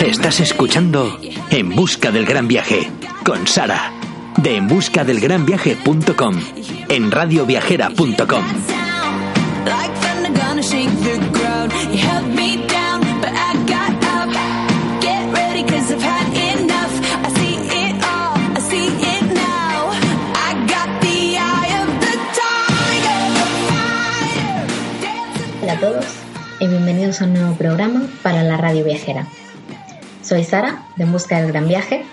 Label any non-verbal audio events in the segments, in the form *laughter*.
Estás escuchando En Busca del Gran Viaje con Sara de en radioviajera.com. like thunder gonna shake the bienvenidos a un nuevo programa para la radio viajera. Soy Sara de En Busca del Gran Viaje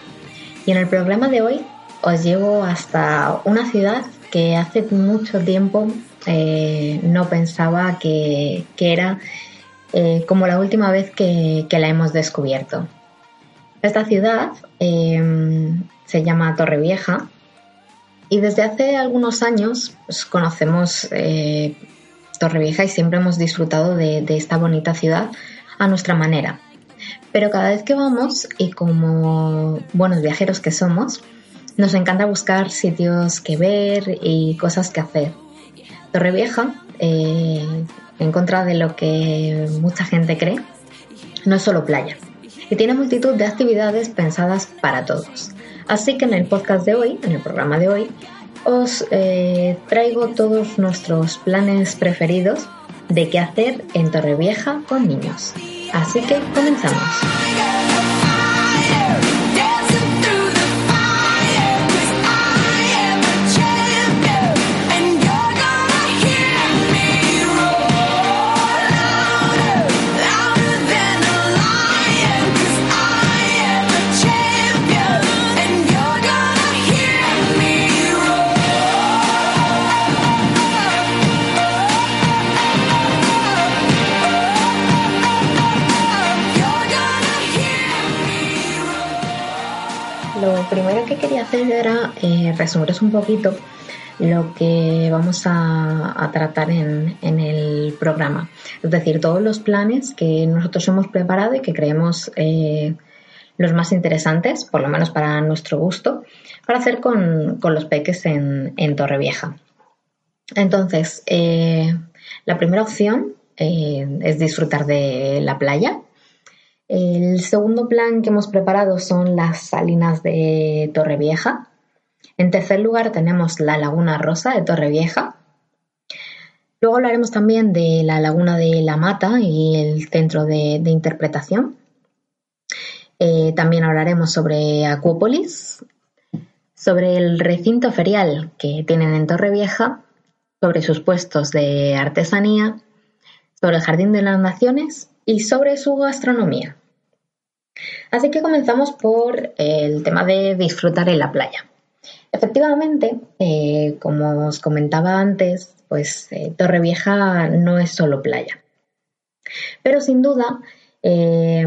y en el programa de hoy os llevo hasta una ciudad que hace mucho tiempo eh, no pensaba que, que era eh, como la última vez que, que la hemos descubierto. Esta ciudad eh, se llama Torrevieja y desde hace algunos años pues, conocemos eh, Torrevieja y siempre hemos disfrutado de, esta bonita ciudad a nuestra manera. Pero cada vez que vamos, y como buenos viajeros que somos, nos encanta buscar sitios que ver y cosas que hacer. Torrevieja, eh, en contra de lo que mucha gente cree, no es solo playa y tiene multitud de actividades pensadas para todos. Así que en el podcast de hoy, en el programa de hoy, os eh, traigo todos nuestros planes preferidos de qué hacer en Torrevieja con niños. Así que comenzamos. Eh, resumiros un poquito lo que vamos a, tratar en, el programa. Es decir, todos los planes que nosotros hemos preparado y que creemos eh, los más interesantes, por lo menos para nuestro gusto, para hacer con, los peques en, en Torrevieja. Entonces, eh, la primera opción eh, es disfrutar de la playa. El segundo plan que hemos preparado son las salinas de Torrevieja. En tercer lugar tenemos la Laguna Rosa de Torrevieja. Luego hablaremos también de la Laguna de la Mata y el centro de, interpretación. Eh, también hablaremos sobre Acuópolis, sobre el recinto ferial que tienen en Torrevieja, sobre sus puestos de artesanía, sobre el Jardín de las Naciones y sobre su gastronomía. Así que comenzamos por el tema de disfrutar en la playa. Efectivamente, eh, como os comentaba antes, pues eh, Torrevieja no es solo playa. Pero sin duda eh,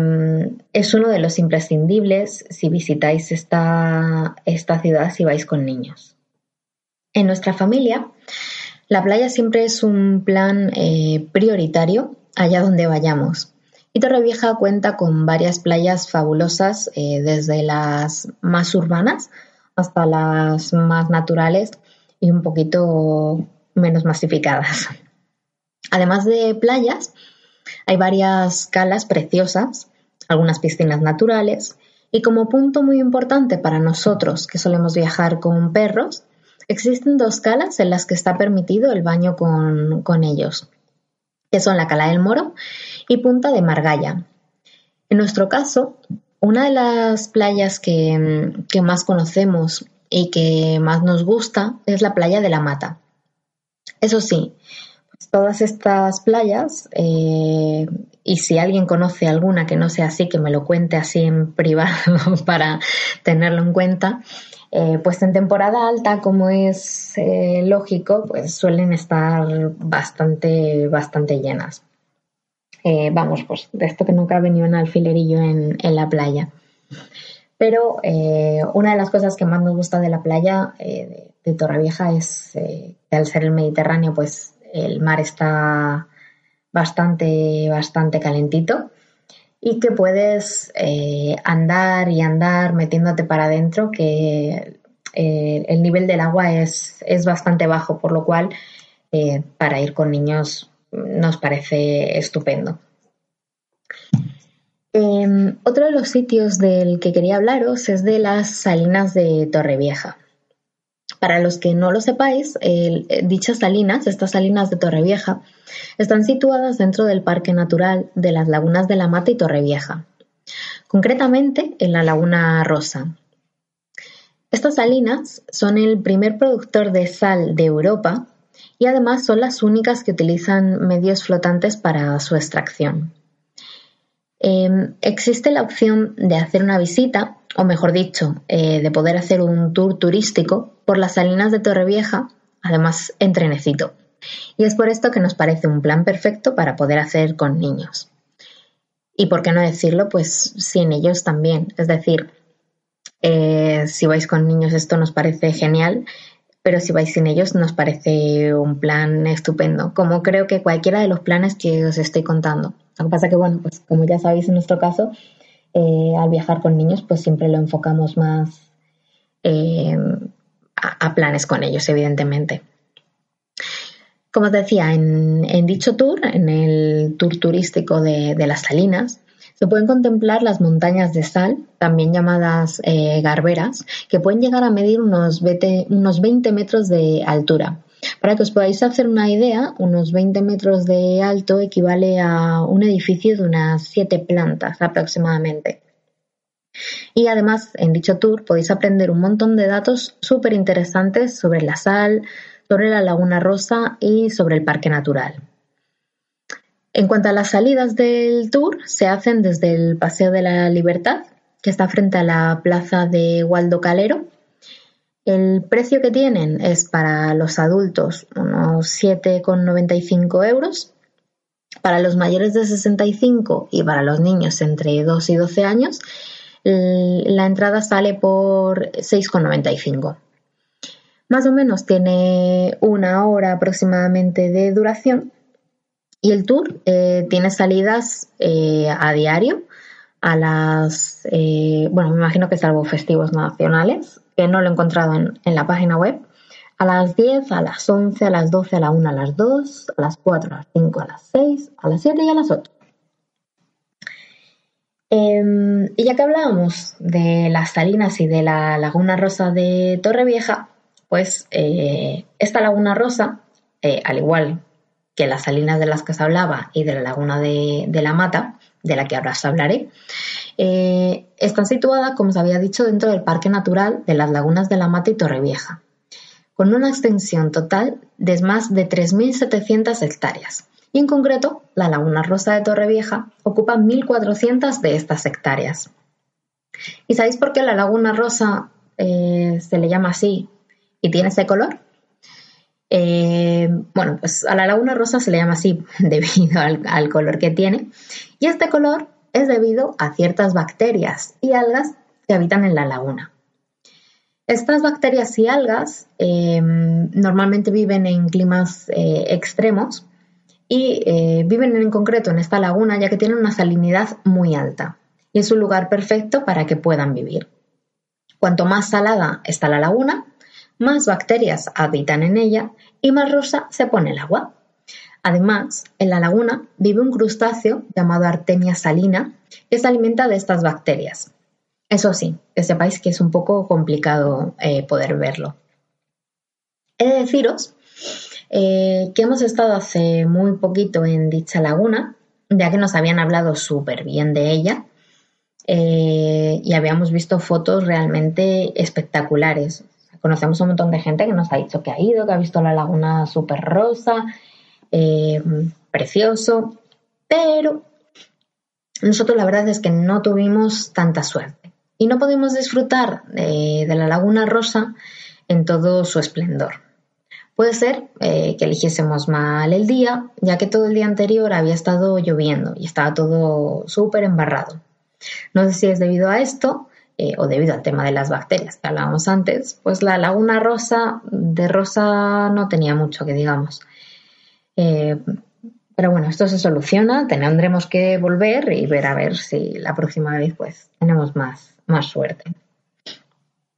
es uno de los imprescindibles si visitáis esta, esta ciudad si vais con niños. En nuestra familia, la playa siempre es un plan eh, prioritario allá donde vayamos. Y Torrevieja cuenta con varias playas fabulosas, desde las más urbanas hasta las más naturales y un poquito menos masificadas. Además de playas, hay varias calas preciosas, algunas piscinas naturales y como punto muy importante para nosotros que solemos viajar con perros, existen dos calas en las que está permitido el baño con, con ellos, que son la Cala del Moro y Punta de Margalla. En nuestro caso, una de las playas que, que más conocemos y que más nos gusta es la playa de la Mata. Eso sí, todas estas playas, eh, y si alguien conoce alguna que no sea así, que me lo cuente así en *laughs* privado para tenerlo en cuenta, eh, pues en temporada alta, como es eh, lógico, pues suelen estar bastante, bastante llenas. Eh, vamos, pues de esto que nunca ha venido un alfilerillo en, en la playa. Pero eh, una de las cosas que más nos gusta de la playa eh, de, Torrevieja es que al ser el Mediterráneo, pues el mar está bastante, bastante calentito y que puedes andar y andar metiéndote para adentro, que el nivel del agua es, es bastante bajo, por lo cual para ir con niños nos parece estupendo. Eh, otro de los sitios del que quería hablaros es de las salinas de Torrevieja. Para los que no lo sepáis, eh, dichas salinas, estas salinas de Torrevieja, están situadas dentro del Parque Natural de las Lagunas de la Mata y Torrevieja, concretamente en la Laguna Rosa. Estas salinas son el primer productor de sal de Europa y además son las únicas que utilizan medios flotantes para su extracción. Eh, existe la opción de hacer una visita, o mejor dicho, eh, de poder hacer un tour turístico por las salinas de Torrevieja, además en trenecito. Y es por esto que nos parece un plan perfecto para poder hacer con niños. Y por qué no decirlo, pues sin ellos también. Es decir, eh, si vais con niños esto nos parece genial, pero si vais sin ellos nos parece un plan estupendo, como creo que cualquiera de los planes que os estoy contando. Lo que pasa que, bueno, pues como ya sabéis en nuestro caso, eh, al viajar con niños pues siempre lo enfocamos más eh, a, planes con ellos, evidentemente. Como os decía, en, dicho tour, en el tour turístico de las Salinas, se pueden contemplar las montañas de sal, también llamadas eh, garberas, que pueden llegar a medir unos 20, unos 20 metros de altura. Para que os podáis hacer una idea, unos 20 metros de alto equivale a un edificio de unas 7 plantas aproximadamente. Y además, en dicho tour podéis aprender un montón de datos súper interesantes sobre la sal, sobre la Laguna Rosa y sobre el Parque Natural. En cuanto a las salidas del tour, se hacen desde el Paseo de la Libertad, que está frente a la plaza de Waldo Calero. El precio que tienen es para los adultos unos 7,95 euros, para los mayores de 65 y para los niños entre 2 y 12 años, la entrada sale por 6,95. Más o menos tiene una hora aproximadamente de duración y el tour eh, tiene salidas eh, a diario a las, eh, bueno, me imagino que salvo festivos nacionales, que no lo he encontrado en, la página web, a las 10, a las 11, a las 12, a la 1, a las 2, a las 4, a las 5, a las 6, a las 7 y a las 8. Eh, y ya que hablábamos de las salinas y de la Laguna Rosa de Torrevieja, pues eh, esta Laguna Rosa, eh, al igual que las salinas de las que os hablaba y de la Laguna de, de la Mata, de la que ahora os hablaré, eh, están situadas, como os había dicho, dentro del Parque Natural de las Lagunas de la Mata y Torrevieja, con una extensión total de más de 3.700 hectáreas. Y en concreto, la Laguna Rosa de Torrevieja ocupa 1.400 de estas hectáreas. ¿Y sabéis por qué la Laguna Rosa eh, se le llama así y tiene ese color? Eh, bueno, pues a la laguna rosa se le llama así *laughs* debido al, color que tiene. Y este color es debido a ciertas bacterias y algas que habitan en la laguna. Estas bacterias y algas eh, normalmente viven en climas eh, extremos y eh, viven en concreto en esta laguna ya que tienen una salinidad muy alta y es un lugar perfecto para que puedan vivir. Cuanto más salada está la laguna, más bacterias habitan en ella y más rosa se pone el agua. Además, en la laguna vive un crustáceo llamado Artemia salina que se alimenta de estas bacterias. Eso sí, que sepáis que es un poco complicado eh, poder verlo. He de deciros eh, que hemos estado hace muy poquito en dicha laguna, ya que nos habían hablado súper bien de ella eh, y habíamos visto fotos realmente espectaculares conocemos un montón de gente que nos ha dicho que ha ido, que ha visto la laguna súper rosa, eh, precioso, pero nosotros la verdad es que no tuvimos tanta suerte y no pudimos disfrutar de, la Laguna Rosa en todo su esplendor. Puede ser eh, que eligiésemos mal el día, ya que todo el día anterior había estado lloviendo y estaba todo súper embarrado. No sé si es debido a esto eh, o debido al tema de las bacterias que hablábamos antes, pues la laguna rosa de rosa no tenía mucho que digamos. Eh, pero bueno, esto se soluciona, tendremos que volver y ver a ver si la próxima vez pues tenemos más, más suerte.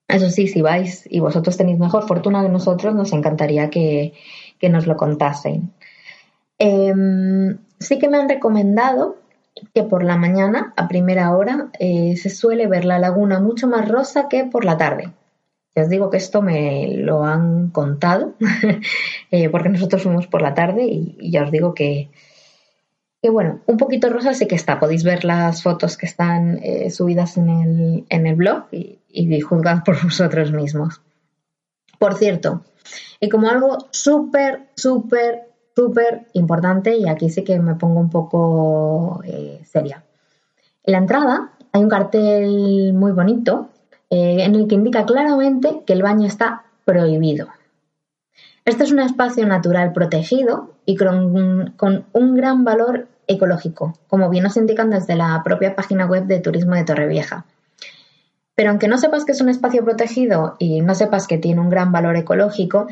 Eso sí, si vais y vosotros tenéis mejor fortuna que nosotros, nos encantaría que, que nos lo contasen. Em, sí que me han recomendado que por la mañana, a primera hora, eh, se suele ver la laguna mucho más rosa que por la tarde. Ya os digo que esto me lo han contado, *laughs* eh, porque nosotros fuimos por la tarde y, ya os digo que, que, bueno, un poquito rosa sí que está. Podéis ver las fotos que están eh, subidas en el, en el blog y, y juzgad por *laughs* vosotros mismos. Por cierto, y como algo súper, súper, súper importante, y aquí sí que me pongo un poco eh, seria. En la entrada hay un cartel muy bonito eh, en el que indica claramente que el baño está prohibido. Este es un espacio natural protegido y con, con un gran valor ecológico, como bien nos indican desde la propia página web de Turismo de Torrevieja. Pero aunque no sepas que es un espacio protegido y no sepas que tiene un gran valor ecológico,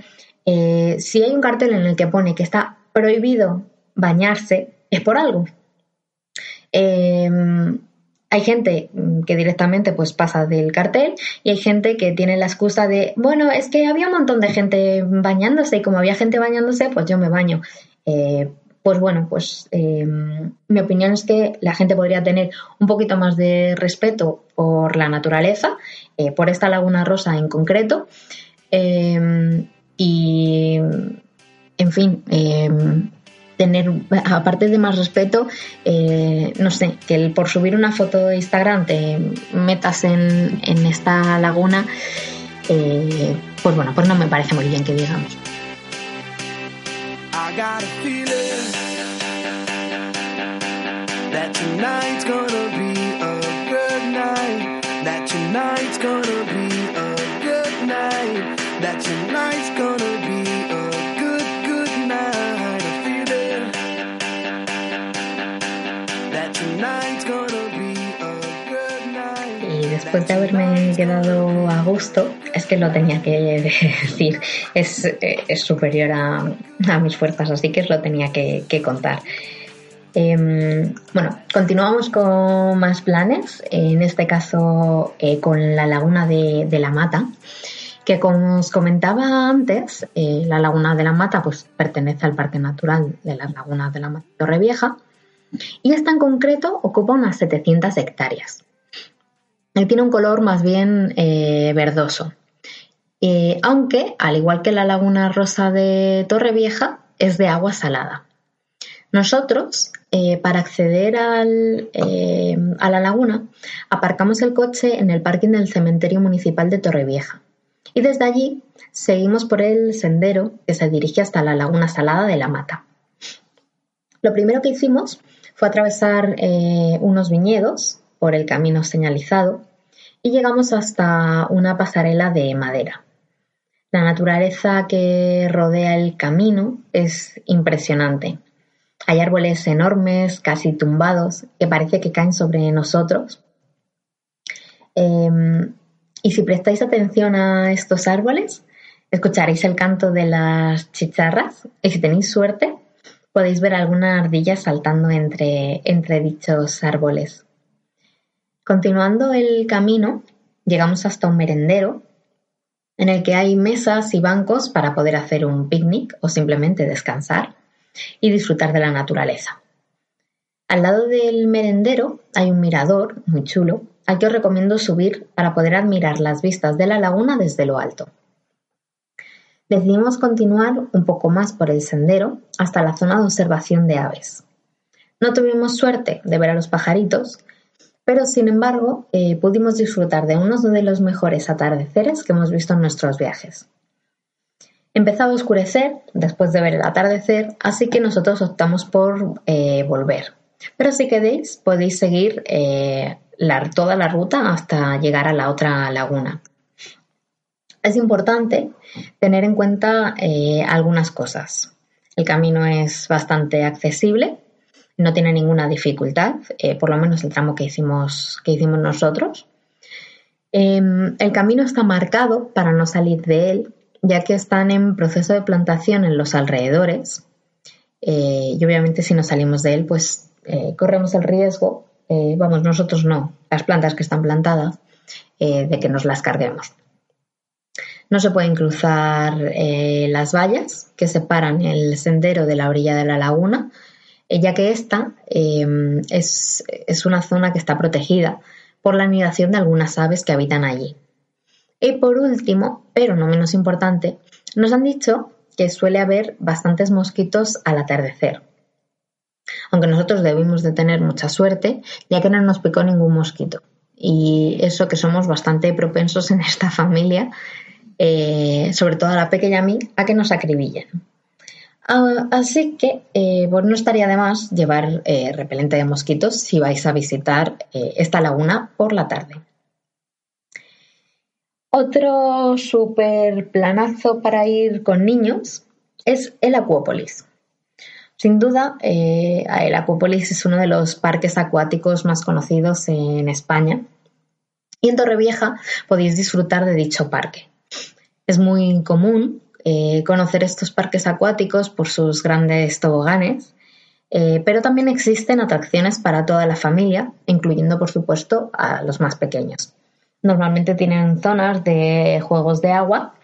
eh, si hay un cartel en el que pone que está prohibido bañarse, es por algo. Eh, hay gente que directamente pues pasa del cartel y hay gente que tiene la excusa de, bueno, es que había un montón de gente bañándose y como había gente bañándose, pues yo me baño. Eh, pues bueno, pues eh, mi opinión es que la gente podría tener un poquito más de respeto por la naturaleza, eh, por esta laguna rosa en concreto. Y, en fin, eh, tener, aparte de más respeto, eh, no sé, que el, por subir una foto de Instagram te metas en, en esta laguna, eh, pues bueno, pues no me parece muy bien que digamos. I después de haberme quedado a gusto, es que lo tenía que decir, es, eh, es superior a, a mis fuerzas, así que lo tenía que, contar. Eh, bueno, continuamos con más planes, en este caso eh, con la laguna de, de, la Mata, que como os comentaba antes, eh, la laguna de la Mata pues, pertenece al Parque Natural de las Lagunas de la Mata Torrevieja y esta en concreto ocupa unas 700 hectáreas. Y tiene un color más bien eh, verdoso, aunque al igual que la laguna rosa de Torrevieja es de agua salada. Nosotros, eh, para acceder al, eh, a la laguna, aparcamos el coche en el parking del cementerio municipal de Torrevieja y desde allí seguimos por el sendero que se dirige hasta la laguna salada de la Mata. Lo primero que hicimos fue atravesar eh, unos viñedos por el camino señalizado y llegamos hasta una pasarela de madera. La naturaleza que rodea el camino es impresionante. Hay árboles enormes, casi tumbados, que parece que caen sobre nosotros. Eh, y si prestáis atención a estos árboles, escucharéis el canto de las chicharras y si tenéis suerte, podéis ver alguna ardilla saltando entre, entre dichos árboles. Continuando el camino, llegamos hasta un merendero en el que hay mesas y bancos para poder hacer un picnic o simplemente descansar y disfrutar de la naturaleza. Al lado del merendero hay un mirador muy chulo al que os recomiendo subir para poder admirar las vistas de la laguna desde lo alto. Decidimos continuar un poco más por el sendero hasta la zona de observación de aves. No tuvimos suerte de ver a los pajaritos, pero sin embargo eh, pudimos disfrutar de uno de los mejores atardeceres que hemos visto en nuestros viajes. Empezaba a oscurecer después de ver el atardecer, así que nosotros optamos por eh, volver. Pero si queréis, podéis seguir eh, la- toda la ruta hasta llegar a la otra laguna. Es importante tener en cuenta algunas cosas. El camino es bastante accesible, no tiene ninguna dificultad, eh, por lo menos el tramo que hicimos, que hicimos nosotros. Em, el camino está marcado para no salir de él, ya que están en proceso de plantación en los alrededores. Eh, y obviamente si nos salimos de él, pues eh, corremos el riesgo, vamos, nosotros no, las plantas que están plantadas, de que nos las carguemos. No se pueden cruzar las vallas que separan el sendero de la orilla de la laguna, ya que esta eh, es, es una zona que está protegida por la anidación de algunas aves que habitan allí. Y por último, pero no menos importante, nos han dicho que suele haber bastantes mosquitos al atardecer. Aunque nosotros debimos de tener mucha suerte, ya que no nos picó ningún mosquito. Y eso que somos bastante propensos en esta familia, eh, sobre todo a la pequeña a mí, a que nos acribillen. Ah, así que eh, pues no estaría de más llevar eh, repelente de mosquitos si vais a visitar eh, esta laguna por la tarde. Otro super planazo para ir con niños es el Acuópolis. Sin duda, el Acuópolis es uno de los parques acuáticos más conocidos en España y en Torrevieja podéis disfrutar de dicho parque. Es muy común eh, conocer estos parques acuáticos por sus grandes toboganes, eh, pero también existen atracciones para toda la familia, incluyendo por supuesto a los más pequeños. Normalmente tienen zonas de juegos de agua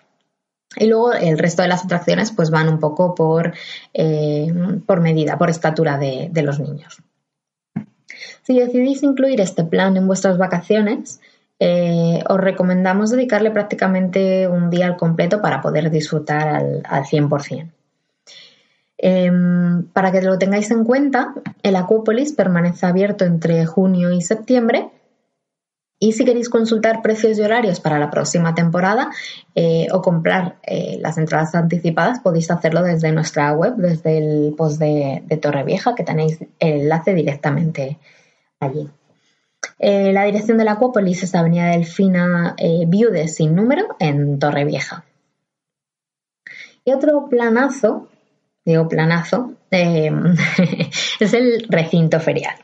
y luego el resto de las atracciones pues van un poco por, eh, por medida, por estatura de, de los niños. Si decidís incluir este plan en vuestras vacaciones, eh, os recomendamos dedicarle prácticamente un día al completo para poder disfrutar al, al 100%. Eh, para que lo tengáis en cuenta, el Acuópolis permanece abierto entre junio y septiembre. Y si queréis consultar precios y horarios para la próxima temporada eh, o comprar eh, las entradas anticipadas, podéis hacerlo desde nuestra web, desde el post de, de Torrevieja, que tenéis el enlace directamente allí. Eh, la dirección de la Acuópolis es Avenida Delfina eh, Viudes sin número en Torrevieja. Y otro planazo, digo planazo, eh, *laughs* es el recinto ferial.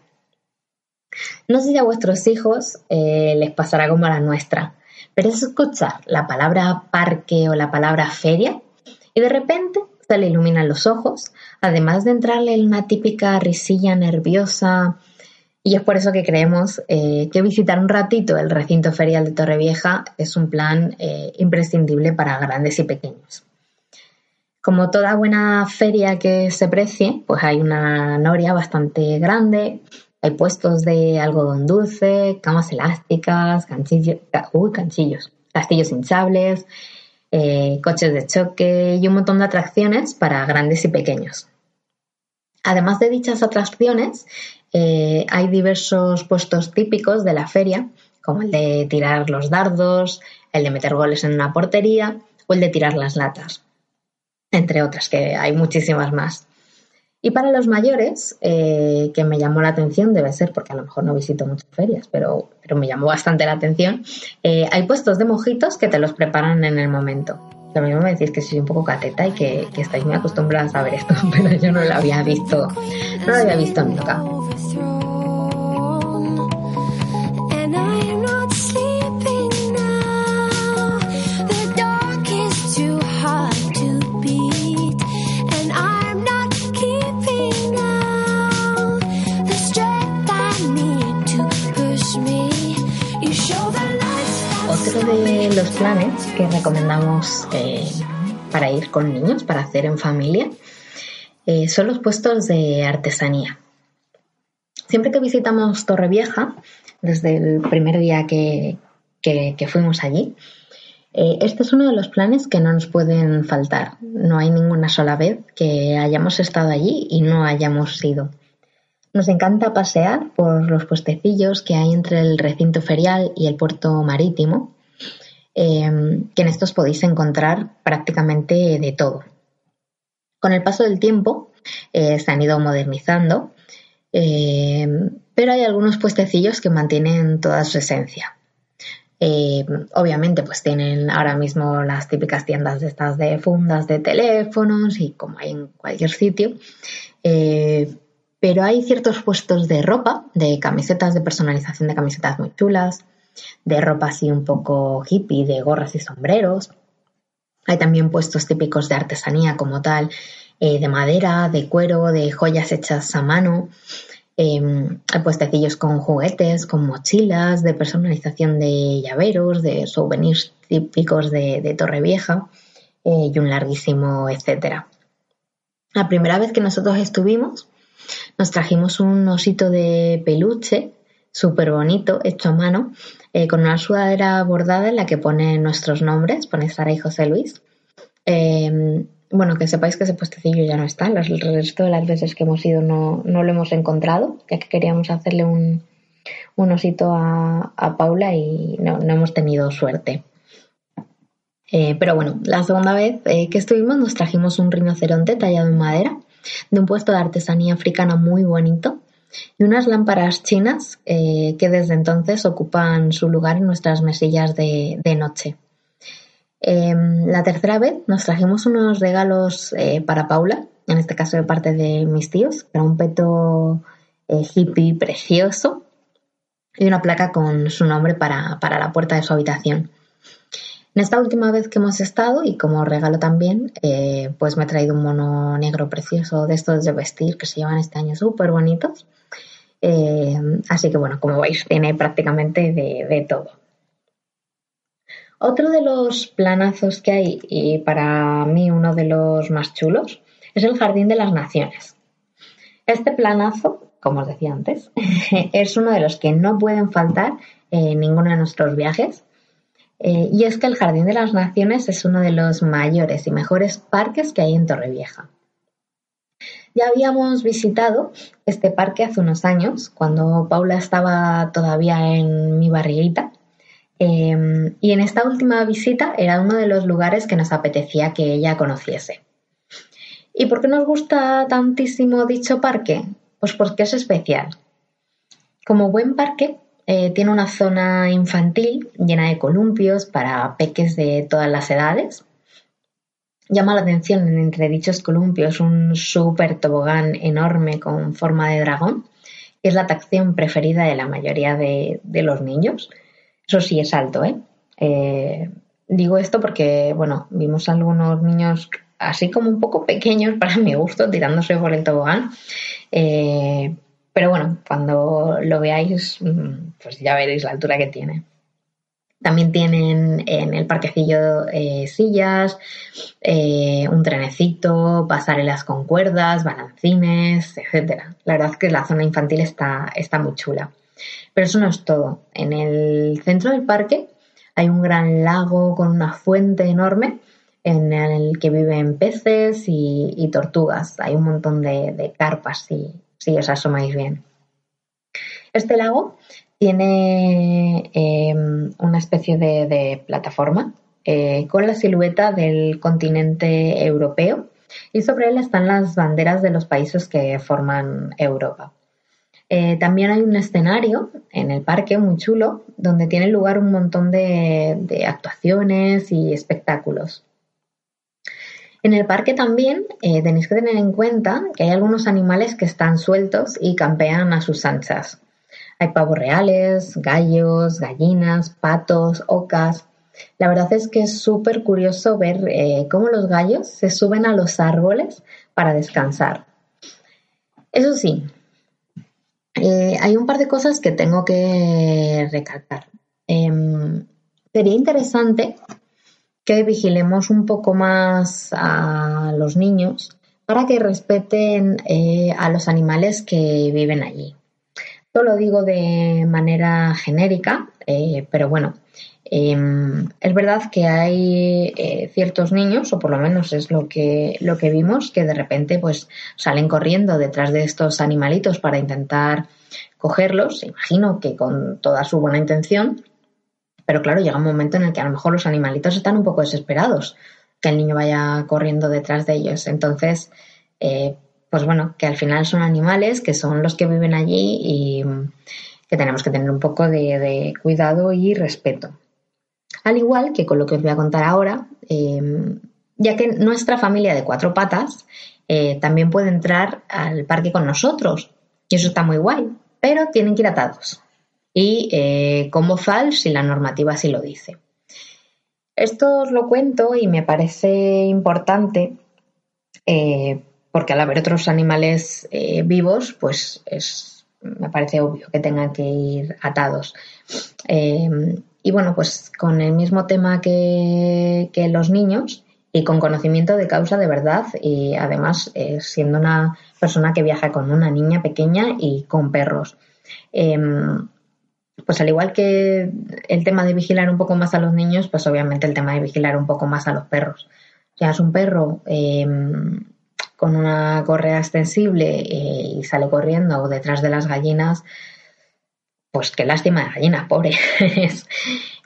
No sé si a vuestros hijos eh, les pasará como a la nuestra, pero es escuchar la palabra parque o la palabra feria y de repente se le iluminan los ojos, además de entrarle en una típica risilla nerviosa. Y es por eso que creemos eh, que visitar un ratito el recinto ferial de Torrevieja es un plan eh, imprescindible para grandes y pequeños. Como toda buena feria que se precie, pues hay una noria bastante grande, hay puestos de algodón dulce, camas elásticas, canchillo- canchillos, castillos hinchables, eh, coches de choque y un montón de atracciones para grandes y pequeños. Además de dichas atracciones, eh, hay diversos puestos típicos de la feria, como el de tirar los dardos, el de meter goles en una portería o el de tirar las latas, entre otras, que hay muchísimas más. Y para los mayores, eh, que me llamó la atención, debe ser porque a lo mejor no visito muchas ferias, pero, pero me llamó bastante la atención, eh, hay puestos de mojitos que te los preparan en el momento. Lo mismo me decís que soy un poco cateta y que, que estáis muy acostumbradas a ver esto, *laughs* pero yo no lo había visto, no lo había visto nunca. De los planes que recomendamos eh, para ir con niños, para hacer en familia, eh, son los puestos de artesanía. Siempre que visitamos Torrevieja, desde el primer día que, que- fuimos allí, eh, este es uno de los planes que no nos pueden faltar. No hay ninguna sola vez que hayamos estado allí y no hayamos ido. Nos encanta pasear por los puestecillos que hay entre el recinto ferial y el puerto marítimo. Eh, que en estos podéis encontrar prácticamente de todo. Con el paso del tiempo eh, se han ido modernizando, eh, pero hay algunos puestecillos que mantienen toda su esencia. Eh, obviamente, pues tienen ahora mismo las típicas tiendas de estas de fundas de teléfonos y como hay en cualquier sitio. Eh, pero hay ciertos puestos de ropa, de camisetas, de personalización de camisetas muy chulas, de ropa así un poco hippie, de gorras y sombreros. Hay también puestos típicos de artesanía como tal, eh, de madera, de cuero, de joyas hechas a mano. Eh, hay puestecillos con juguetes, con mochilas, de personalización de llaveros, de souvenirs típicos de, de Torrevieja eh, y un larguísimo etcétera. La primera vez que nosotros estuvimos, nos trajimos un osito de peluche súper bonito, hecho a mano, eh, con una sudadera bordada en la que pone nuestros nombres, pone Sara y José Luis. Eh, bueno, que sepáis que ese puestecillo ya no está. El resto de las veces que hemos ido no, no lo hemos encontrado, ya que queríamos hacerle un, un osito a, a Paula y no, no hemos tenido suerte. Eh, pero bueno, la segunda vez eh, que estuvimos nos trajimos un rinoceronte tallado en madera de un puesto de artesanía africana muy bonito y unas lámparas chinas eh, que desde entonces ocupan su lugar en nuestras mesillas de, de noche. Eh, la tercera vez nos trajimos unos regalos eh, para Paula, en este caso de parte de mis tíos, era un peto eh, hippie precioso y una placa con su nombre para, para la puerta de su habitación. En esta última vez que hemos estado, y como regalo también, pues me he traído un mono negro precioso de estos de vestir que se llevan este año súper bonitos. Eh, así que bueno, como veis, tiene prácticamente de, de todo. Otro de los planazos que hay, y para mí uno de los más chulos, es el Jardín de las Naciones. Este planazo, como os decía antes, *laughs* es uno de los que no pueden faltar en ninguno de nuestros viajes. Eh, y es que el Jardín de las Naciones es uno de los mayores y mejores parques que hay en Torrevieja. Ya habíamos visitado este parque hace unos años, cuando Paula estaba todavía en mi barriguita. Eh, y en esta última visita era uno de los lugares que nos apetecía que ella conociese. ¿Y por qué nos gusta tantísimo dicho parque? Pues porque es especial. Como buen parque, eh, tiene una zona infantil llena de columpios para peques de todas las edades. Llama la atención entre dichos columpios un súper tobogán enorme con forma de dragón, es la atracción preferida de la mayoría de, de los niños. Eso sí es alto, ¿eh? ¿eh? Digo esto porque, bueno, vimos algunos niños así como un poco pequeños para mi gusto tirándose por el tobogán. Eh, pero bueno, cuando lo veáis, pues ya veréis la altura que tiene. También tienen en el parquecillo eh, sillas, eh, un trenecito, pasarelas con cuerdas, balancines, etc. La verdad es que la zona infantil está, está muy chula. Pero eso no es todo. En el centro del parque hay un gran lago con una fuente enorme en el que viven peces y, y tortugas. Hay un montón de, de carpas si, si os asomáis bien. Este lago tiene eh, una especie de, plataforma eh, con la silueta del continente europeo y sobre él están las banderas de los países que forman Europa. Eh, también hay un escenario en el parque muy chulo donde tiene lugar un montón de, de actuaciones y espectáculos. En el parque también eh, tenéis que tener en cuenta que hay algunos animales que están sueltos y campean a sus anchas. Hay pavos reales, gallos, gallinas, patos, ocas. La verdad es que es súper curioso ver eh, cómo los gallos se suben a los árboles para descansar. Eso sí, eh, hay un par de cosas que tengo que recalcar. Eh, sería interesante que vigilemos un poco más a los niños para que respeten eh, a los animales que viven allí. Esto lo digo de manera genérica, eh, pero bueno, eh, es verdad que hay eh, ciertos niños, o por lo menos es lo que, lo que vimos, que de repente pues salen corriendo detrás de estos animalitos para intentar cogerlos, imagino que con toda su buena intención, Pero claro, llega un momento en el que a lo mejor los animalitos están un poco desesperados que el niño vaya corriendo detrás de ellos. Entonces, eh, pues bueno, que al final son animales, que son los que viven allí y que tenemos que tener un poco de, cuidado y respeto. Al igual que con lo que os voy a contar ahora, eh, ya que nuestra familia de cuatro patas eh, también puede entrar al parque con nosotros. Y eso está muy guay, pero tienen que ir atados. Y eh, con bozal si la normativa así lo dice. Esto os lo cuento y me parece importante eh, porque al haber otros animales eh, vivos, pues es, me parece obvio que tengan que ir atados. Eh, y bueno, pues con el mismo tema que, los niños y con conocimiento de causa de verdad y además eh, siendo una persona que viaja con una niña pequeña y con perros. Em, pues al igual que el tema de vigilar un poco más a los niños, pues obviamente el tema de vigilar un poco más a los perros. Ya es un perro em, con una correa extensible eh, y sale corriendo detrás de las gallinas, pues qué lástima de gallina, pobre. *laughs*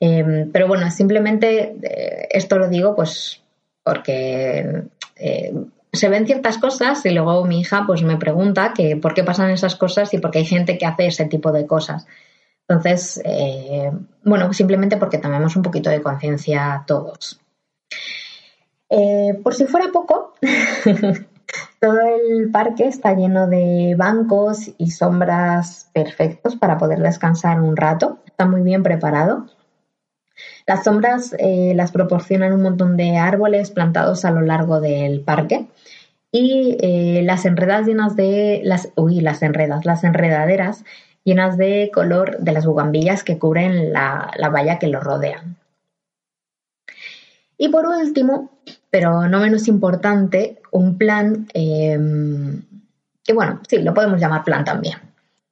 Em, pero bueno, simplemente eh, esto lo digo pues porque eh, se ven ciertas cosas y luego mi hija pues me pregunta que por qué pasan esas cosas y por qué hay gente que hace ese tipo de cosas. Entonces, bueno, simplemente porque tomemos un poquito de conciencia todos. Por si fuera poco, *laughs* todo el parque está lleno de bancos y sombras perfectos para poder descansar un rato. Está muy bien preparado. Las sombras eh, las proporcionan un montón de árboles plantados a lo largo del parque y eh, las enredas llenas de las uy, las las enredaderas llenas de color de las bugambillas que cubren la, la valla que lo rodean. Y por último, pero no menos importante, un plan eh, bueno, sí, lo podemos llamar plan también.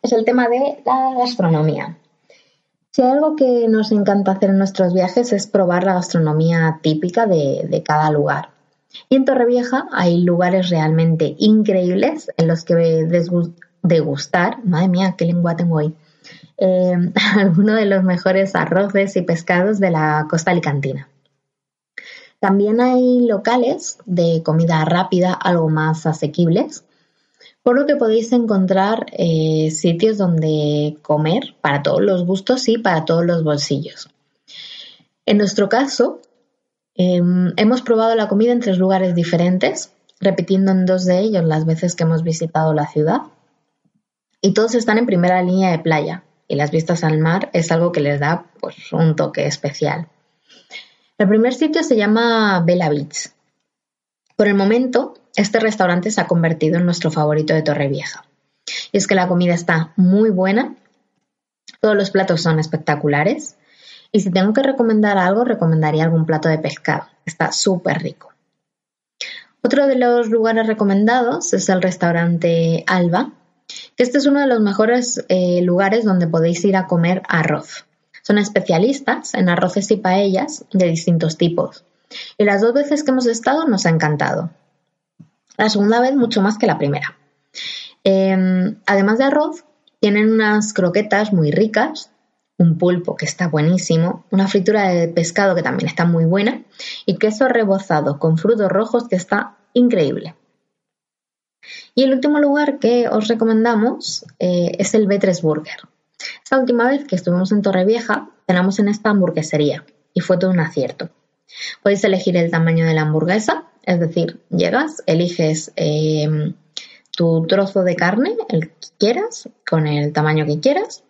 Es el tema de la gastronomía. Si hay algo que nos encanta hacer en nuestros viajes es probar la gastronomía típica de, de cada lugar. Y en Torrevieja hay lugares realmente increíbles en los que degustar, madre mía, qué lengua tengo hoy, *laughs* eh, algunos de los mejores arroces y pescados de la costa alicantina. También hay locales de comida rápida, algo más asequibles, por lo que podéis encontrar eh, sitios donde comer para todos los gustos y para todos los bolsillos. En nuestro caso, eh, hemos probado la comida en tres lugares diferentes, repitiendo en dos de ellos las veces que hemos visitado la ciudad. Y todos están en primera línea de playa, y las vistas al mar es algo que les da pues, un toque especial. El primer sitio se llama Bella Beach. Por el momento, este restaurante se ha convertido en nuestro favorito de Torrevieja. Y es que la comida está muy buena, todos los platos son espectaculares, y si tengo que recomendar algo, recomendaría algún plato de pescado. Está súper rico. Otro de los lugares recomendados es el restaurante Alba, que este es uno de los mejores eh, lugares donde podéis ir a comer arroz. Son especialistas en arroces y paellas de distintos tipos. Y las dos veces que hemos estado nos ha encantado. La segunda vez mucho más que la primera. Eh, además de arroz, tienen unas croquetas muy ricas, un pulpo que está buenísimo, una fritura de pescado que también está muy buena y queso rebozado con frutos rojos que está increíble. Y el último lugar que os recomendamos eh, es el B3 Burger. Esta última vez que estuvimos en Torrevieja, cenamos en esta hamburguesería y fue todo un acierto. Podéis elegir el tamaño de la hamburguesa, es decir, llegas, eliges eh, tu trozo de carne, el que quieras, con el tamaño que quieras.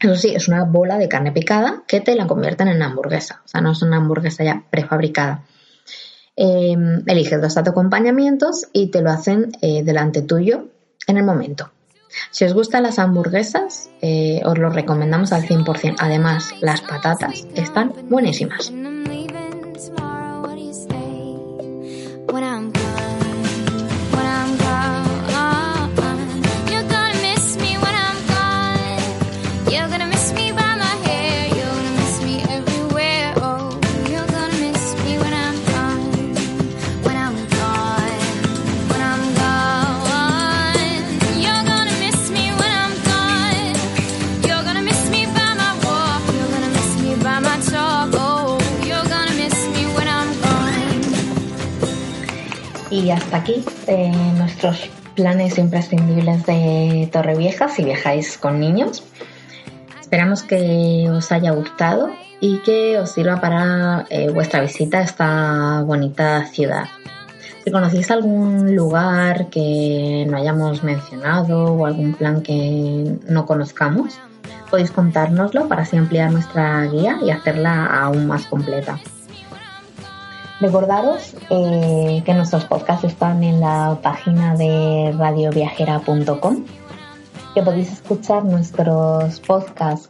Eso sí, es una bola de carne picada que te la convierten en hamburguesa. O sea, no es una hamburguesa ya prefabricada. Eh, eliges dos acompañamientos y te lo hacen eh, delante tuyo en el momento. Si os gustan las hamburguesas, eh, os lo recomendamos al 100%. Además, las patatas están buenísimas. Y hasta aquí eh, nuestros planes imprescindibles de Torrevieja si viajáis con niños. Esperamos que os haya gustado y que os sirva para eh, vuestra visita a esta bonita ciudad. Si conocéis algún lugar que no hayamos mencionado o algún plan que no conozcamos, podéis contárnoslo para así ampliar nuestra guía y hacerla aún más completa. Recordaros eh, que nuestros podcasts están en la página de radioviajera.com, que podéis escuchar nuestros podcasts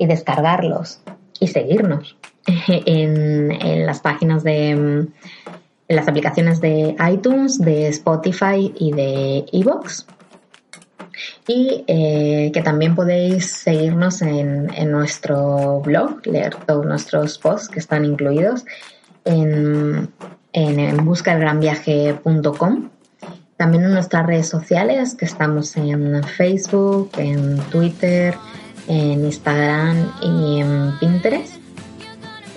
y descargarlos y seguirnos *laughs* en, las páginas de las aplicaciones de iTunes, de Spotify y de Evox. Y eh, que también podéis seguirnos en, en nuestro blog, leer todos nuestros posts que están incluidos en, en. También en nuestras redes sociales, que estamos en Facebook, en Twitter, en Instagram y en Pinterest.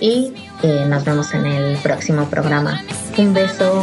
Y eh, nos vemos en el próximo programa. Un beso.